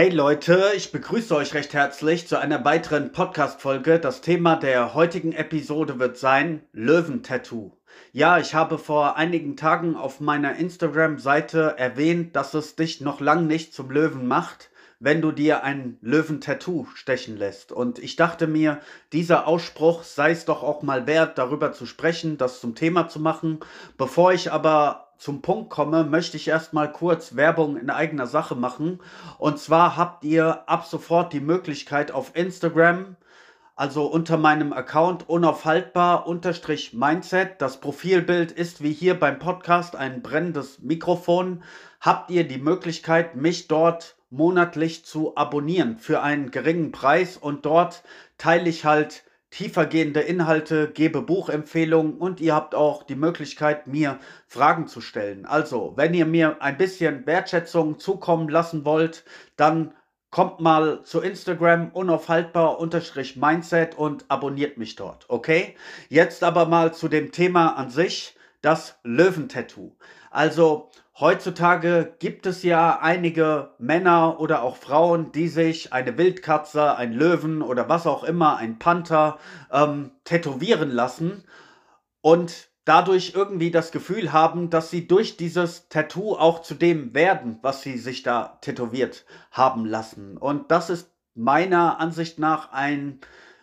Hey Leute, ich begrüße euch recht herzlich zu einer weiteren Podcast-Folge. Das Thema der heutigen Episode wird sein Löwentattoo. Ja, ich habe vor einigen Tagen auf meiner Instagram-Seite erwähnt, dass es dich noch lang nicht zum Löwen macht, wenn du dir ein Löwentattoo stechen lässt. Und ich dachte mir, dieser Ausspruch sei es doch auch mal wert, darüber zu sprechen, das zum Thema zu machen. Bevor ich aber zum Punkt komme, möchte ich erstmal kurz Werbung in eigener Sache machen. Und zwar habt ihr ab sofort die Möglichkeit auf Instagram, also unter meinem Account unaufhaltbar unterstrich Mindset. Das Profilbild ist wie hier beim Podcast ein brennendes Mikrofon. Habt ihr die Möglichkeit, mich dort monatlich zu abonnieren für einen geringen Preis und dort teile ich halt tiefergehende Inhalte, gebe Buchempfehlungen und ihr habt auch die Möglichkeit, mir Fragen zu stellen. Also, wenn ihr mir ein bisschen Wertschätzung zukommen lassen wollt, dann kommt mal zu Instagram unaufhaltbar-mindset und abonniert mich dort, okay? Jetzt aber mal zu dem Thema an sich, das Löwentattoo. Also, Heutzutage gibt es ja einige Männer oder auch Frauen, die sich eine Wildkatze, ein Löwen oder was auch immer, ein Panther ähm, tätowieren lassen und dadurch irgendwie das Gefühl haben, dass sie durch dieses Tattoo auch zu dem werden, was sie sich da tätowiert haben lassen. Und das ist meiner Ansicht nach ein,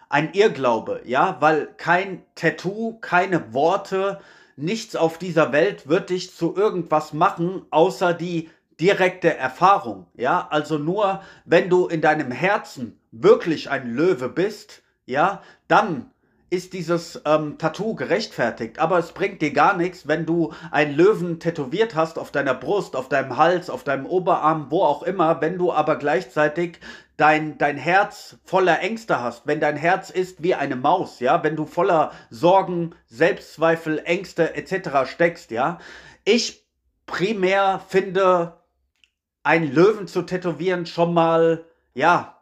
ein Irrglaube, ja, weil kein Tattoo, keine Worte, nichts auf dieser Welt wird dich zu irgendwas machen, außer die direkte Erfahrung. Ja, also nur wenn du in deinem Herzen wirklich ein Löwe bist, ja, dann ist dieses ähm, Tattoo gerechtfertigt. Aber es bringt dir gar nichts, wenn du einen Löwen tätowiert hast auf deiner Brust, auf deinem Hals, auf deinem Oberarm, wo auch immer, wenn du aber gleichzeitig dein, dein Herz voller Ängste hast, wenn dein Herz ist wie eine Maus, ja, wenn du voller Sorgen, Selbstzweifel, Ängste etc. steckst, ja. Ich primär finde, einen Löwen zu tätowieren schon mal, ja,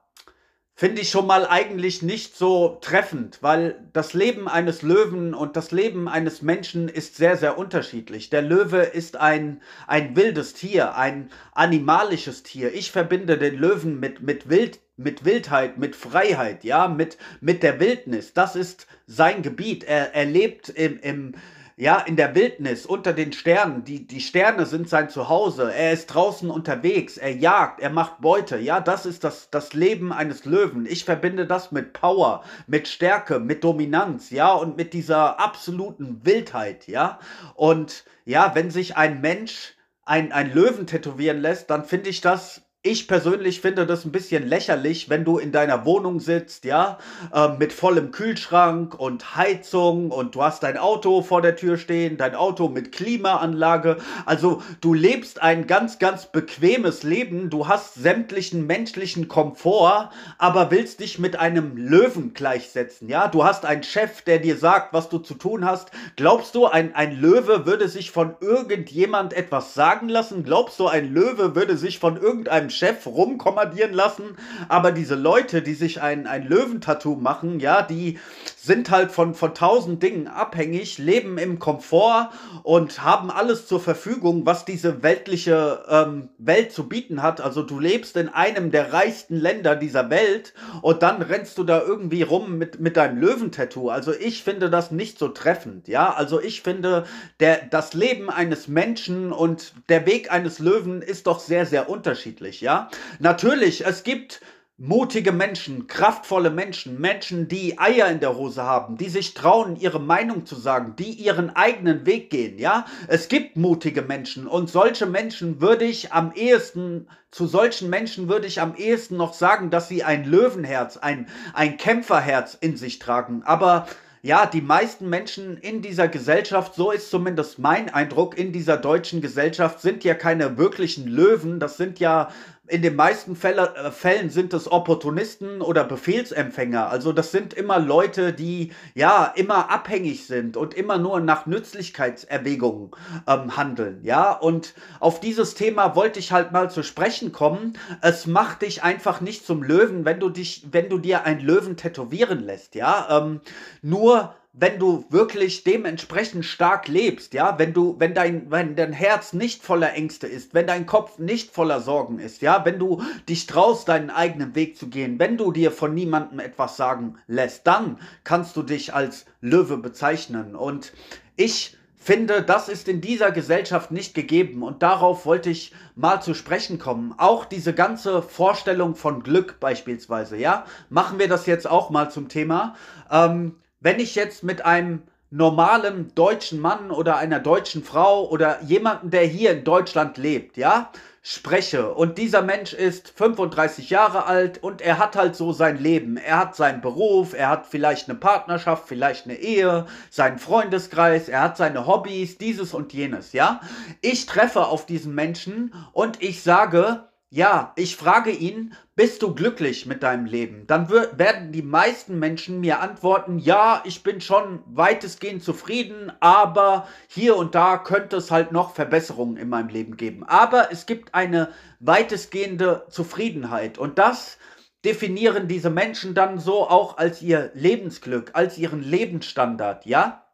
finde ich schon mal eigentlich nicht so treffend, weil das Leben eines Löwen und das Leben eines Menschen ist sehr, sehr unterschiedlich. Der Löwe ist ein, ein wildes Tier, ein animalisches Tier. Ich verbinde den Löwen mit, mit Wild, mit Wildheit, mit Freiheit, ja, mit, mit der Wildnis. Das ist sein Gebiet. Er, er lebt im, im, ja, in der Wildnis, unter den Sternen. Die, die Sterne sind sein Zuhause. Er ist draußen unterwegs. Er jagt, er macht Beute. Ja, das ist das, das Leben eines Löwen. Ich verbinde das mit Power, mit Stärke, mit Dominanz, ja, und mit dieser absoluten Wildheit, ja. Und ja, wenn sich ein Mensch ein, ein Löwen tätowieren lässt, dann finde ich das ich persönlich finde das ein bisschen lächerlich, wenn du in deiner Wohnung sitzt, ja, äh, mit vollem Kühlschrank und Heizung und du hast dein Auto vor der Tür stehen, dein Auto mit Klimaanlage. Also du lebst ein ganz, ganz bequemes Leben. Du hast sämtlichen menschlichen Komfort, aber willst dich mit einem Löwen gleichsetzen, ja. Du hast einen Chef, der dir sagt, was du zu tun hast. Glaubst du, ein, ein Löwe würde sich von irgendjemand etwas sagen lassen? Glaubst du, ein Löwe würde sich von irgendeinem Chef rumkommandieren lassen. Aber diese Leute, die sich ein, ein Löwentattoo machen, ja, die sind halt von, von tausend Dingen abhängig, leben im Komfort und haben alles zur Verfügung, was diese weltliche ähm, Welt zu bieten hat. Also du lebst in einem der reichsten Länder dieser Welt und dann rennst du da irgendwie rum mit, mit deinem Löwentattoo. Also ich finde das nicht so treffend, ja. Also ich finde, der, das Leben eines Menschen und der Weg eines Löwen ist doch sehr, sehr unterschiedlich, ja. Natürlich, es gibt mutige Menschen, kraftvolle Menschen, Menschen, die Eier in der Hose haben, die sich trauen, ihre Meinung zu sagen, die ihren eigenen Weg gehen, ja? Es gibt mutige Menschen und solche Menschen würde ich am ehesten, zu solchen Menschen würde ich am ehesten noch sagen, dass sie ein Löwenherz, ein, ein Kämpferherz in sich tragen. Aber ja, die meisten Menschen in dieser Gesellschaft, so ist zumindest mein Eindruck, in dieser deutschen Gesellschaft sind ja keine wirklichen Löwen, das sind ja in den meisten Fälle, äh, Fällen sind es Opportunisten oder Befehlsempfänger. Also das sind immer Leute, die ja immer abhängig sind und immer nur nach Nützlichkeitserwägungen ähm, handeln. Ja, und auf dieses Thema wollte ich halt mal zu sprechen kommen. Es macht dich einfach nicht zum Löwen, wenn du dich, wenn du dir einen Löwen tätowieren lässt. Ja, ähm, nur wenn du wirklich dementsprechend stark lebst, ja, wenn du, wenn dein, wenn dein Herz nicht voller Ängste ist, wenn dein Kopf nicht voller Sorgen ist, ja, wenn du dich traust, deinen eigenen Weg zu gehen, wenn du dir von niemandem etwas sagen lässt, dann kannst du dich als Löwe bezeichnen. Und ich finde, das ist in dieser Gesellschaft nicht gegeben und darauf wollte ich mal zu sprechen kommen. Auch diese ganze Vorstellung von Glück beispielsweise, ja, machen wir das jetzt auch mal zum Thema. Ähm, wenn ich jetzt mit einem normalen deutschen Mann oder einer deutschen Frau oder jemanden, der hier in Deutschland lebt, ja, spreche und dieser Mensch ist 35 Jahre alt und er hat halt so sein Leben. Er hat seinen Beruf, er hat vielleicht eine Partnerschaft, vielleicht eine Ehe, seinen Freundeskreis, er hat seine Hobbys, dieses und jenes, ja. Ich treffe auf diesen Menschen und ich sage, ja, ich frage ihn, bist du glücklich mit deinem Leben? Dann werden die meisten Menschen mir antworten, ja, ich bin schon weitestgehend zufrieden, aber hier und da könnte es halt noch Verbesserungen in meinem Leben geben. Aber es gibt eine weitestgehende Zufriedenheit und das definieren diese Menschen dann so auch als ihr Lebensglück, als ihren Lebensstandard, ja?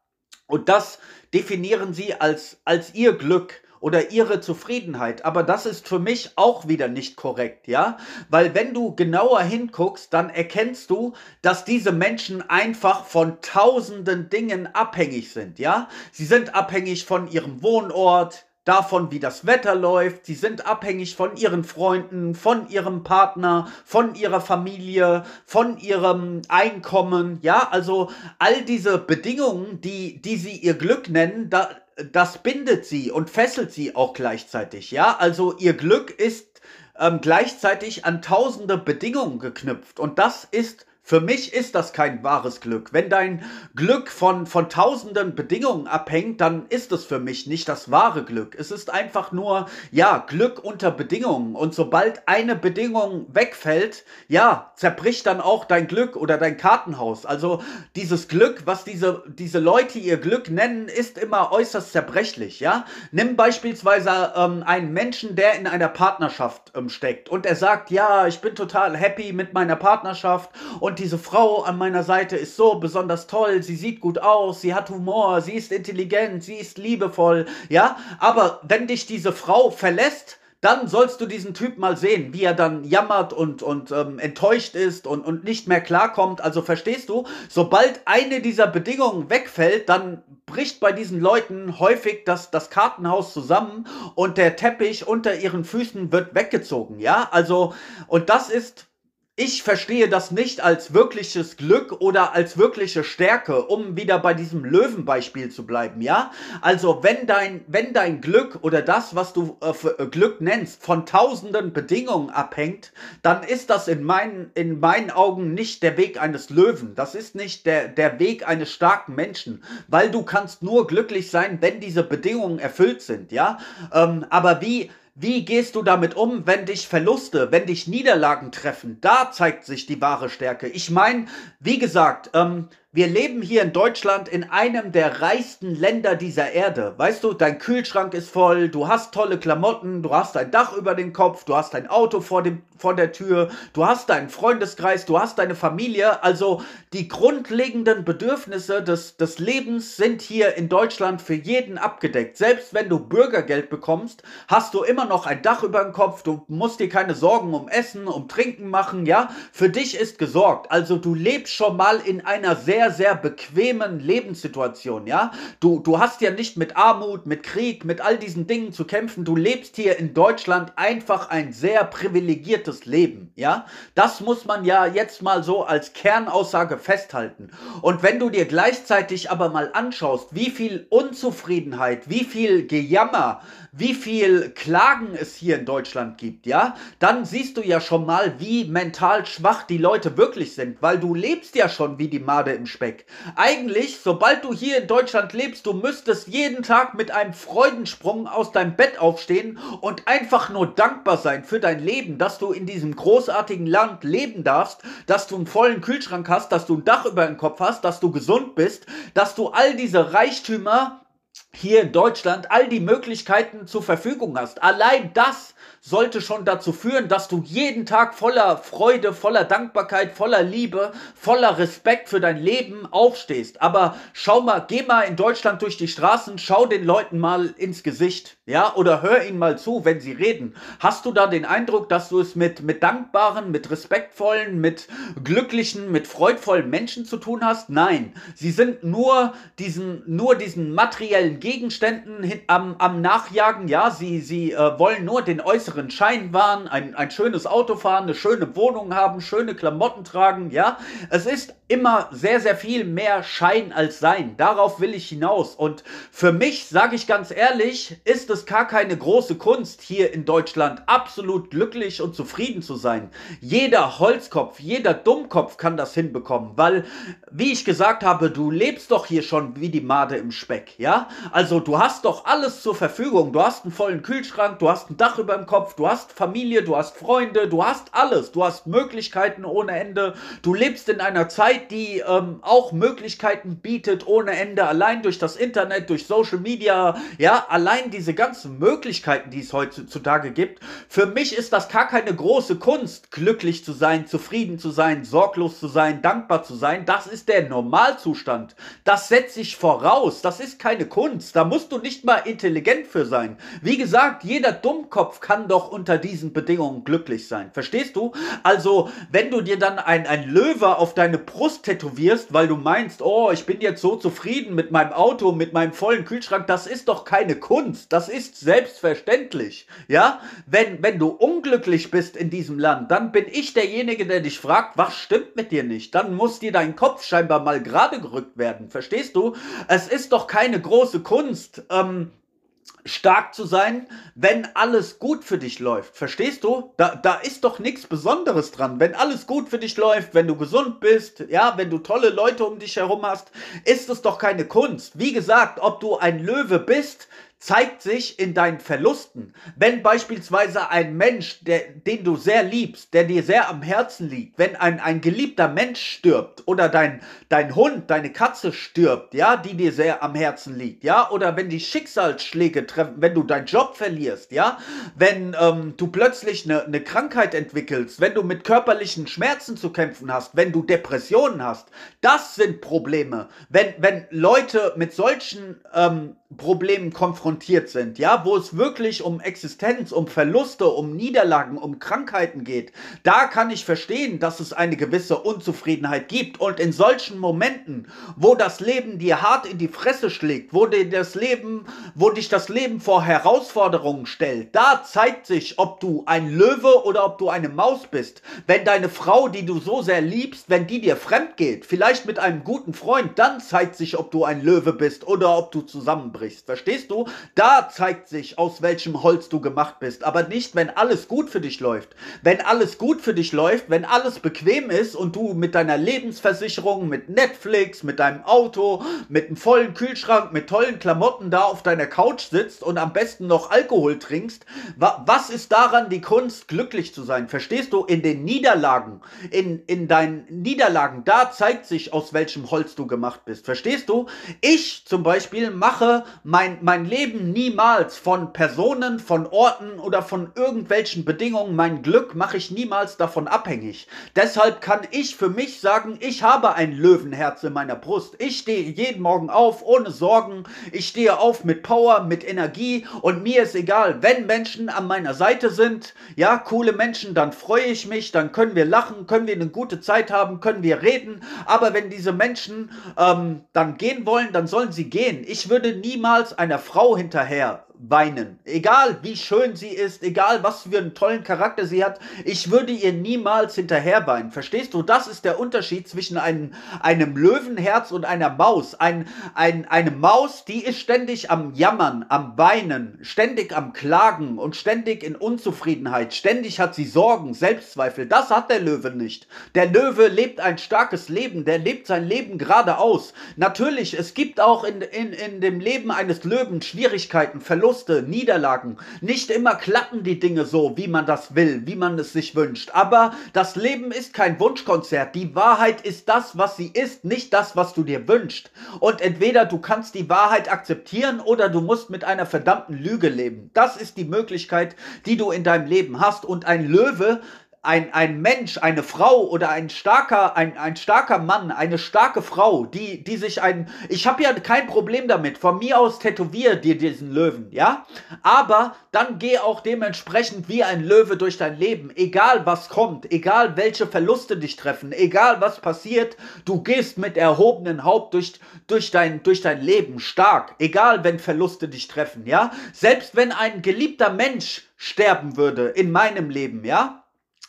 Und das definieren sie als, als ihr Glück oder ihre Zufriedenheit. Aber das ist für mich auch wieder nicht korrekt, ja? Weil wenn du genauer hinguckst, dann erkennst du, dass diese Menschen einfach von tausenden Dingen abhängig sind, ja? Sie sind abhängig von ihrem Wohnort, davon, wie das Wetter läuft. Sie sind abhängig von ihren Freunden, von ihrem Partner, von ihrer Familie, von ihrem Einkommen. Ja, also all diese Bedingungen, die, die sie ihr Glück nennen, da, das bindet sie und fesselt sie auch gleichzeitig, ja. Also ihr Glück ist ähm, gleichzeitig an tausende Bedingungen geknüpft und das ist für mich ist das kein wahres Glück. Wenn dein Glück von, von tausenden Bedingungen abhängt, dann ist es für mich nicht das wahre Glück. Es ist einfach nur, ja, Glück unter Bedingungen. Und sobald eine Bedingung wegfällt, ja, zerbricht dann auch dein Glück oder dein Kartenhaus. Also dieses Glück, was diese, diese Leute ihr Glück nennen, ist immer äußerst zerbrechlich, ja. Nimm beispielsweise ähm, einen Menschen, der in einer Partnerschaft ähm, steckt und er sagt, ja, ich bin total happy mit meiner Partnerschaft und diese Frau an meiner Seite ist so besonders toll, sie sieht gut aus, sie hat Humor, sie ist intelligent, sie ist liebevoll, ja, aber wenn dich diese Frau verlässt, dann sollst du diesen Typ mal sehen, wie er dann jammert und, und ähm, enttäuscht ist und, und nicht mehr klarkommt. Also verstehst du, sobald eine dieser Bedingungen wegfällt, dann bricht bei diesen Leuten häufig das, das Kartenhaus zusammen und der Teppich unter ihren Füßen wird weggezogen. Ja, also, und das ist ich verstehe das nicht als wirkliches Glück oder als wirkliche Stärke, um wieder bei diesem Löwenbeispiel zu bleiben, ja? Also, wenn dein, wenn dein Glück oder das, was du äh, äh, Glück nennst, von tausenden Bedingungen abhängt, dann ist das in meinen, in meinen Augen nicht der Weg eines Löwen. Das ist nicht der, der Weg eines starken Menschen, weil du kannst nur glücklich sein, wenn diese Bedingungen erfüllt sind, ja? Ähm, aber wie, wie gehst du damit um, wenn dich Verluste, wenn dich Niederlagen treffen? Da zeigt sich die wahre Stärke. Ich meine, wie gesagt, ähm, wir leben hier in Deutschland in einem der reichsten Länder dieser Erde. Weißt du, dein Kühlschrank ist voll, du hast tolle Klamotten, du hast ein Dach über den Kopf, du hast ein Auto vor, dem, vor der Tür, du hast deinen Freundeskreis, du hast deine Familie. Also die grundlegenden Bedürfnisse des, des Lebens sind hier in Deutschland für jeden abgedeckt. Selbst wenn du Bürgergeld bekommst, hast du immer noch ein Dach über dem Kopf, du musst dir keine Sorgen um Essen, um Trinken machen, ja? Für dich ist gesorgt. Also du lebst schon mal in einer sehr sehr, sehr bequemen Lebenssituation, ja. Du, du hast ja nicht mit Armut, mit Krieg, mit all diesen Dingen zu kämpfen. Du lebst hier in Deutschland einfach ein sehr privilegiertes Leben, ja. Das muss man ja jetzt mal so als Kernaussage festhalten. Und wenn du dir gleichzeitig aber mal anschaust, wie viel Unzufriedenheit, wie viel Gejammer, wie viel Klagen es hier in Deutschland gibt, ja, dann siehst du ja schon mal, wie mental schwach die Leute wirklich sind, weil du lebst ja schon wie die Made im Speck. Eigentlich, sobald du hier in Deutschland lebst, du müsstest jeden Tag mit einem Freudensprung aus deinem Bett aufstehen und einfach nur dankbar sein für dein Leben, dass du in diesem großartigen Land leben darfst, dass du einen vollen Kühlschrank hast, dass du ein Dach über dem Kopf hast, dass du gesund bist, dass du all diese Reichtümer hier in Deutschland all die Möglichkeiten zur Verfügung hast. Allein das sollte schon dazu führen, dass du jeden Tag voller Freude, voller Dankbarkeit, voller Liebe, voller Respekt für dein Leben aufstehst. Aber schau mal, geh mal in Deutschland durch die Straßen, schau den Leuten mal ins Gesicht, ja, oder hör ihnen mal zu, wenn sie reden. Hast du da den Eindruck, dass du es mit, mit dankbaren, mit respektvollen, mit glücklichen, mit freudvollen Menschen zu tun hast? Nein, sie sind nur diesen, nur diesen materiellen Gegenständen hin, am, am Nachjagen, ja, sie, sie äh, wollen nur den äußeren Schein wahren, ein, ein schönes Auto fahren, eine schöne Wohnung haben, schöne Klamotten tragen, ja. Es ist immer sehr, sehr viel mehr Schein als Sein. Darauf will ich hinaus. Und für mich, sage ich ganz ehrlich, ist es gar keine große Kunst, hier in Deutschland absolut glücklich und zufrieden zu sein. Jeder Holzkopf, jeder Dummkopf kann das hinbekommen, weil, wie ich gesagt habe, du lebst doch hier schon wie die Made im Speck, ja? Also du hast doch alles zur Verfügung. Du hast einen vollen Kühlschrank, du hast ein Dach über dem Kopf, du hast Familie, du hast Freunde, du hast alles. Du hast Möglichkeiten ohne Ende. Du lebst in einer Zeit, die ähm, auch Möglichkeiten bietet ohne Ende, allein durch das Internet, durch Social Media, ja, allein diese ganzen Möglichkeiten, die es heutzutage gibt. Für mich ist das gar keine große Kunst, glücklich zu sein, zufrieden zu sein, sorglos zu sein, dankbar zu sein. Das ist der Normalzustand. Das setze ich voraus. Das ist keine Kunst. Da musst du nicht mal intelligent für sein. Wie gesagt, jeder Dummkopf kann doch unter diesen Bedingungen glücklich sein. Verstehst du? Also, wenn du dir dann ein, ein Löwe auf deine Brust tätowierst, weil du meinst, oh, ich bin jetzt so zufrieden mit meinem Auto, mit meinem vollen Kühlschrank, das ist doch keine Kunst. Das ist selbstverständlich. Ja? Wenn, wenn du unglücklich bist in diesem Land, dann bin ich derjenige, der dich fragt, was stimmt mit dir nicht? Dann muss dir dein Kopf scheinbar mal gerade gerückt werden. Verstehst du? Es ist doch keine große Kunst, ähm, stark zu sein, wenn alles gut für dich läuft. Verstehst du? Da, da ist doch nichts Besonderes dran. Wenn alles gut für dich läuft, wenn du gesund bist, ja, wenn du tolle Leute um dich herum hast, ist es doch keine Kunst. Wie gesagt, ob du ein Löwe bist, zeigt sich in deinen Verlusten. Wenn beispielsweise ein Mensch, der, den du sehr liebst, der dir sehr am Herzen liegt, wenn ein, ein geliebter Mensch stirbt oder dein, dein Hund, deine Katze stirbt, ja, die dir sehr am Herzen liegt, ja, oder wenn die Schicksalsschläge treffen, wenn du deinen Job verlierst, ja, wenn ähm, du plötzlich eine, eine Krankheit entwickelst, wenn du mit körperlichen Schmerzen zu kämpfen hast, wenn du Depressionen hast, das sind Probleme. Wenn, wenn Leute mit solchen ähm, Problemen konfrontiert sind, ja, wo es wirklich um Existenz, um Verluste, um Niederlagen, um Krankheiten geht, da kann ich verstehen, dass es eine gewisse Unzufriedenheit gibt. Und in solchen Momenten, wo das Leben dir hart in die Fresse schlägt, wo dir das Leben, wo dich das Leben vor Herausforderungen stellt, da zeigt sich, ob du ein Löwe oder ob du eine Maus bist. Wenn deine Frau, die du so sehr liebst, wenn die dir fremd geht, vielleicht mit einem guten Freund, dann zeigt sich, ob du ein Löwe bist oder ob du zusammenbrichst brichst. Verstehst du? Da zeigt sich, aus welchem Holz du gemacht bist. Aber nicht, wenn alles gut für dich läuft. Wenn alles gut für dich läuft, wenn alles bequem ist und du mit deiner Lebensversicherung, mit Netflix, mit deinem Auto, mit einem vollen Kühlschrank, mit tollen Klamotten da auf deiner Couch sitzt und am besten noch Alkohol trinkst, wa was ist daran die Kunst, glücklich zu sein? Verstehst du? In den Niederlagen, in, in deinen Niederlagen, da zeigt sich, aus welchem Holz du gemacht bist. Verstehst du? Ich zum Beispiel mache mein, mein Leben niemals von Personen, von Orten oder von irgendwelchen Bedingungen, mein Glück mache ich niemals davon abhängig. Deshalb kann ich für mich sagen, ich habe ein Löwenherz in meiner Brust. Ich stehe jeden Morgen auf ohne Sorgen. Ich stehe auf mit Power, mit Energie und mir ist egal, wenn Menschen an meiner Seite sind, ja, coole Menschen, dann freue ich mich, dann können wir lachen, können wir eine gute Zeit haben, können wir reden. Aber wenn diese Menschen ähm, dann gehen wollen, dann sollen sie gehen. Ich würde niemals niemals einer Frau hinterher weinen. Egal wie schön sie ist, egal was für einen tollen Charakter sie hat, ich würde ihr niemals hinterher weinen. Verstehst du? Das ist der Unterschied zwischen einem, einem Löwenherz und einer Maus. Ein, ein, eine Maus, die ist ständig am Jammern, am Weinen, ständig am Klagen und ständig in Unzufriedenheit. Ständig hat sie Sorgen, Selbstzweifel. Das hat der Löwe nicht. Der Löwe lebt ein starkes Leben, der lebt sein Leben geradeaus. Natürlich, es gibt auch in, in, in dem Leben eines Löwen Schwierigkeiten, Verluste, Verluste, Niederlagen. Nicht immer klappen die Dinge so, wie man das will, wie man es sich wünscht. Aber das Leben ist kein Wunschkonzert. Die Wahrheit ist das, was sie ist, nicht das, was du dir wünschst. Und entweder du kannst die Wahrheit akzeptieren oder du musst mit einer verdammten Lüge leben. Das ist die Möglichkeit, die du in deinem Leben hast. Und ein Löwe ein, ein Mensch, eine Frau oder ein starker, ein, ein starker Mann, eine starke Frau, die, die sich ein. Ich habe ja kein Problem damit. Von mir aus tätowier dir diesen Löwen, ja? Aber dann geh auch dementsprechend wie ein Löwe durch dein Leben. Egal was kommt, egal welche Verluste dich treffen, egal was passiert, du gehst mit erhobenen Haupt durch, durch, dein, durch dein Leben stark. Egal wenn Verluste dich treffen, ja? Selbst wenn ein geliebter Mensch sterben würde in meinem Leben, ja?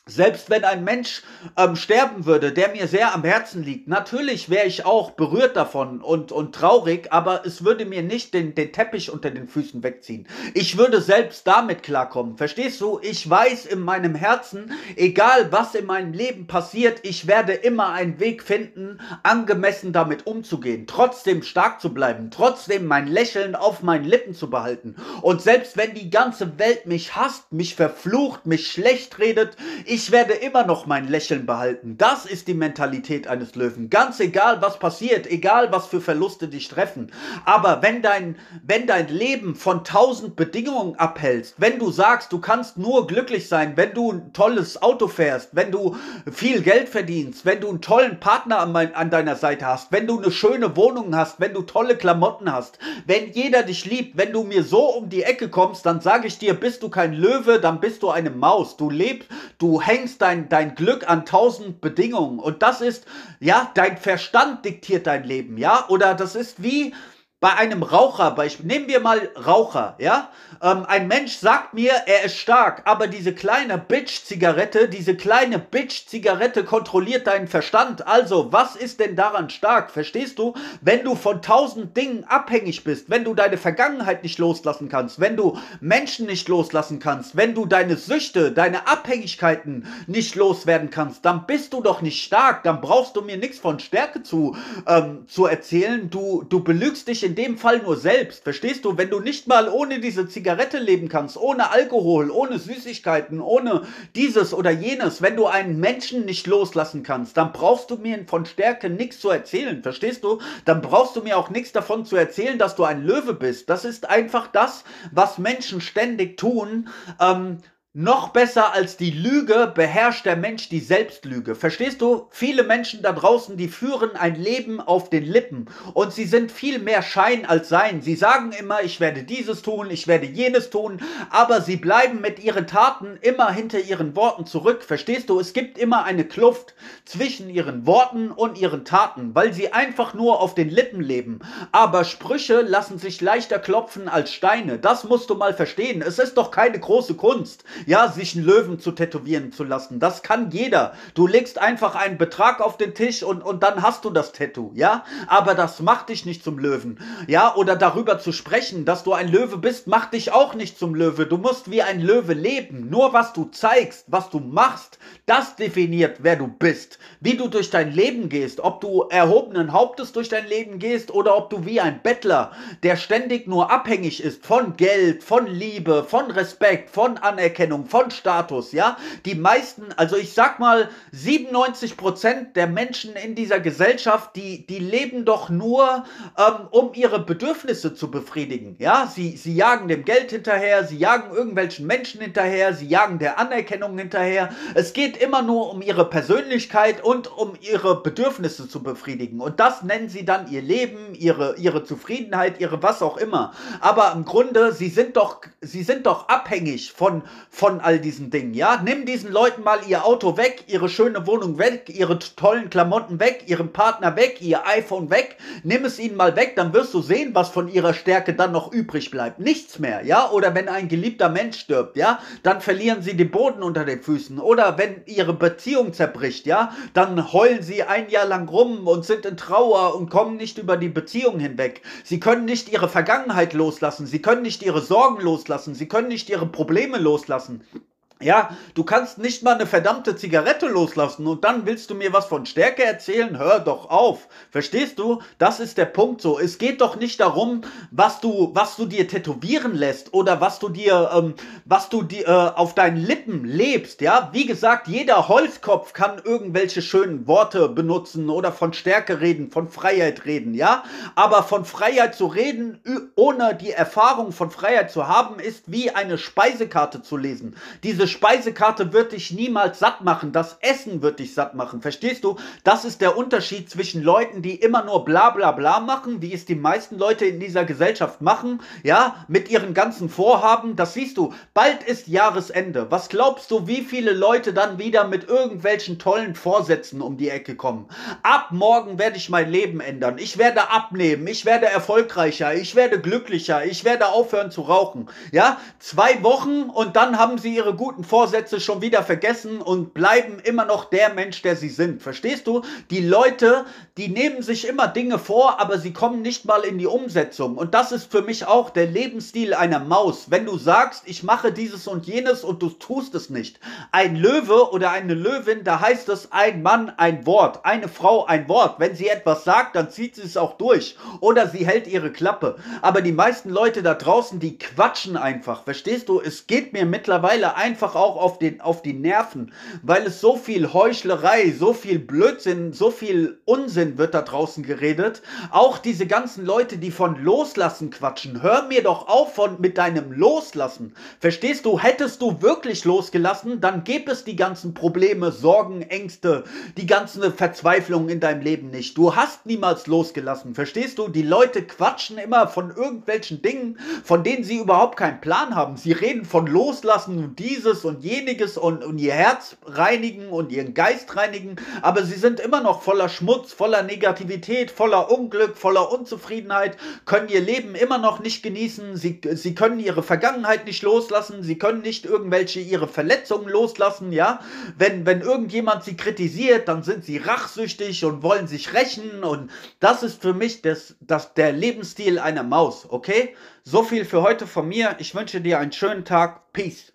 Selbst wenn ein Mensch ähm, sterben würde, der mir sehr am Herzen liegt, natürlich wäre ich auch berührt davon und, und traurig, aber es würde mir nicht den, den Teppich unter den Füßen wegziehen. Ich würde selbst damit klarkommen. Verstehst du? Ich weiß in meinem Herzen, egal was in meinem Leben passiert, ich werde immer einen Weg finden, angemessen damit umzugehen, trotzdem stark zu bleiben, trotzdem mein Lächeln auf meinen Lippen zu behalten. Und selbst wenn die ganze Welt mich hasst, mich verflucht, mich schlecht redet, ich werde immer noch mein Lächeln behalten. Das ist die Mentalität eines Löwen. Ganz egal, was passiert, egal, was für Verluste dich treffen. Aber wenn dein, wenn dein Leben von tausend Bedingungen abhältst, wenn du sagst, du kannst nur glücklich sein, wenn du ein tolles Auto fährst, wenn du viel Geld verdienst, wenn du einen tollen Partner an, mein, an deiner Seite hast, wenn du eine schöne Wohnung hast, wenn du tolle Klamotten hast, wenn jeder dich liebt, wenn du mir so um die Ecke kommst, dann sage ich dir, bist du kein Löwe, dann bist du eine Maus. Du lebst, du hängst dein, dein Glück an tausend Bedingungen. Und das ist, ja, dein Verstand diktiert dein Leben, ja? Oder das ist wie, bei einem Raucher, Beispiel, nehmen wir mal Raucher, ja? Ähm, ein Mensch sagt mir, er ist stark, aber diese kleine Bitch-Zigarette, diese kleine Bitch-Zigarette kontrolliert deinen Verstand. Also, was ist denn daran stark? Verstehst du? Wenn du von tausend Dingen abhängig bist, wenn du deine Vergangenheit nicht loslassen kannst, wenn du Menschen nicht loslassen kannst, wenn du deine Süchte, deine Abhängigkeiten nicht loswerden kannst, dann bist du doch nicht stark. Dann brauchst du mir nichts von Stärke zu, ähm, zu erzählen. Du, du belügst dich in in dem Fall nur selbst. Verstehst du? Wenn du nicht mal ohne diese Zigarette leben kannst, ohne Alkohol, ohne Süßigkeiten, ohne dieses oder jenes, wenn du einen Menschen nicht loslassen kannst, dann brauchst du mir von Stärke nichts zu erzählen. Verstehst du? Dann brauchst du mir auch nichts davon zu erzählen, dass du ein Löwe bist. Das ist einfach das, was Menschen ständig tun. Ähm, noch besser als die Lüge beherrscht der Mensch die Selbstlüge. Verstehst du? Viele Menschen da draußen, die führen ein Leben auf den Lippen und sie sind viel mehr Schein als Sein. Sie sagen immer, ich werde dieses tun, ich werde jenes tun, aber sie bleiben mit ihren Taten immer hinter ihren Worten zurück. Verstehst du? Es gibt immer eine Kluft zwischen ihren Worten und ihren Taten, weil sie einfach nur auf den Lippen leben. Aber Sprüche lassen sich leichter klopfen als Steine. Das musst du mal verstehen. Es ist doch keine große Kunst ja, sich einen Löwen zu tätowieren zu lassen. Das kann jeder. Du legst einfach einen Betrag auf den Tisch und, und dann hast du das Tattoo, ja? Aber das macht dich nicht zum Löwen, ja? Oder darüber zu sprechen, dass du ein Löwe bist, macht dich auch nicht zum Löwe. Du musst wie ein Löwe leben. Nur was du zeigst, was du machst, das definiert, wer du bist. Wie du durch dein Leben gehst, ob du erhobenen Hauptes durch dein Leben gehst oder ob du wie ein Bettler, der ständig nur abhängig ist von Geld, von Liebe, von Respekt, von Anerkennung, Anerkennung, von Status, ja. Die meisten, also ich sag mal, 97 Prozent der Menschen in dieser Gesellschaft, die, die leben doch nur, ähm, um ihre Bedürfnisse zu befriedigen, ja. Sie, sie jagen dem Geld hinterher, sie jagen irgendwelchen Menschen hinterher, sie jagen der Anerkennung hinterher. Es geht immer nur um ihre Persönlichkeit und um ihre Bedürfnisse zu befriedigen. Und das nennen sie dann ihr Leben, ihre, ihre Zufriedenheit, ihre was auch immer. Aber im Grunde, sie sind doch, sie sind doch abhängig von, von all diesen Dingen, ja? Nimm diesen Leuten mal ihr Auto weg, ihre schöne Wohnung weg, ihre tollen Klamotten weg, ihren Partner weg, ihr iPhone weg, nimm es ihnen mal weg, dann wirst du sehen, was von ihrer Stärke dann noch übrig bleibt. Nichts mehr, ja? Oder wenn ein geliebter Mensch stirbt, ja? Dann verlieren sie den Boden unter den Füßen. Oder wenn ihre Beziehung zerbricht, ja? Dann heulen sie ein Jahr lang rum und sind in Trauer und kommen nicht über die Beziehung hinweg. Sie können nicht ihre Vergangenheit loslassen, sie können nicht ihre Sorgen loslassen, sie können nicht ihre Probleme loslassen lassen. Ja, du kannst nicht mal eine verdammte Zigarette loslassen und dann willst du mir was von Stärke erzählen? Hör doch auf. Verstehst du? Das ist der Punkt so. Es geht doch nicht darum, was du, was du dir tätowieren lässt oder was du dir, ähm, was du dir äh, auf deinen Lippen lebst. Ja, wie gesagt, jeder Holzkopf kann irgendwelche schönen Worte benutzen oder von Stärke reden, von Freiheit reden. Ja, aber von Freiheit zu reden, ohne die Erfahrung von Freiheit zu haben, ist wie eine Speisekarte zu lesen. Diese Speisekarte wird dich niemals satt machen. Das Essen wird dich satt machen. Verstehst du? Das ist der Unterschied zwischen Leuten, die immer nur bla bla bla machen, wie es die meisten Leute in dieser Gesellschaft machen, ja, mit ihren ganzen Vorhaben. Das siehst du. Bald ist Jahresende. Was glaubst du, wie viele Leute dann wieder mit irgendwelchen tollen Vorsätzen um die Ecke kommen? Ab morgen werde ich mein Leben ändern. Ich werde abnehmen. Ich werde erfolgreicher. Ich werde glücklicher. Ich werde aufhören zu rauchen. Ja, zwei Wochen und dann haben sie ihre guten guten Vorsätze schon wieder vergessen und bleiben immer noch der Mensch, der sie sind. Verstehst du? Die Leute, die nehmen sich immer Dinge vor, aber sie kommen nicht mal in die Umsetzung. Und das ist für mich auch der Lebensstil einer Maus. Wenn du sagst, ich mache dieses und jenes und du tust es nicht. Ein Löwe oder eine Löwin, da heißt es ein Mann, ein Wort, eine Frau, ein Wort. Wenn sie etwas sagt, dann zieht sie es auch durch. Oder sie hält ihre Klappe. Aber die meisten Leute da draußen, die quatschen einfach. Verstehst du? Es geht mir mittlerweile einfach einfach auch auf, den, auf die Nerven, weil es so viel Heuchlerei, so viel Blödsinn, so viel Unsinn wird da draußen geredet. Auch diese ganzen Leute, die von Loslassen quatschen. Hör mir doch auf von mit deinem Loslassen. Verstehst du? Hättest du wirklich losgelassen, dann gäbe es die ganzen Probleme, Sorgen, Ängste, die ganze Verzweiflung in deinem Leben nicht. Du hast niemals losgelassen. Verstehst du? Die Leute quatschen immer von irgendwelchen Dingen, von denen sie überhaupt keinen Plan haben. Sie reden von Loslassen und dieses und jeniges und, und ihr Herz reinigen und ihren Geist reinigen, aber sie sind immer noch voller Schmutz, voller Negativität, voller Unglück, voller Unzufriedenheit, können ihr Leben immer noch nicht genießen, sie, sie können ihre Vergangenheit nicht loslassen, sie können nicht irgendwelche ihre Verletzungen loslassen, ja. Wenn, wenn irgendjemand sie kritisiert, dann sind sie rachsüchtig und wollen sich rächen und das ist für mich das, das, der Lebensstil einer Maus, okay? So viel für heute von mir. Ich wünsche dir einen schönen Tag. Peace.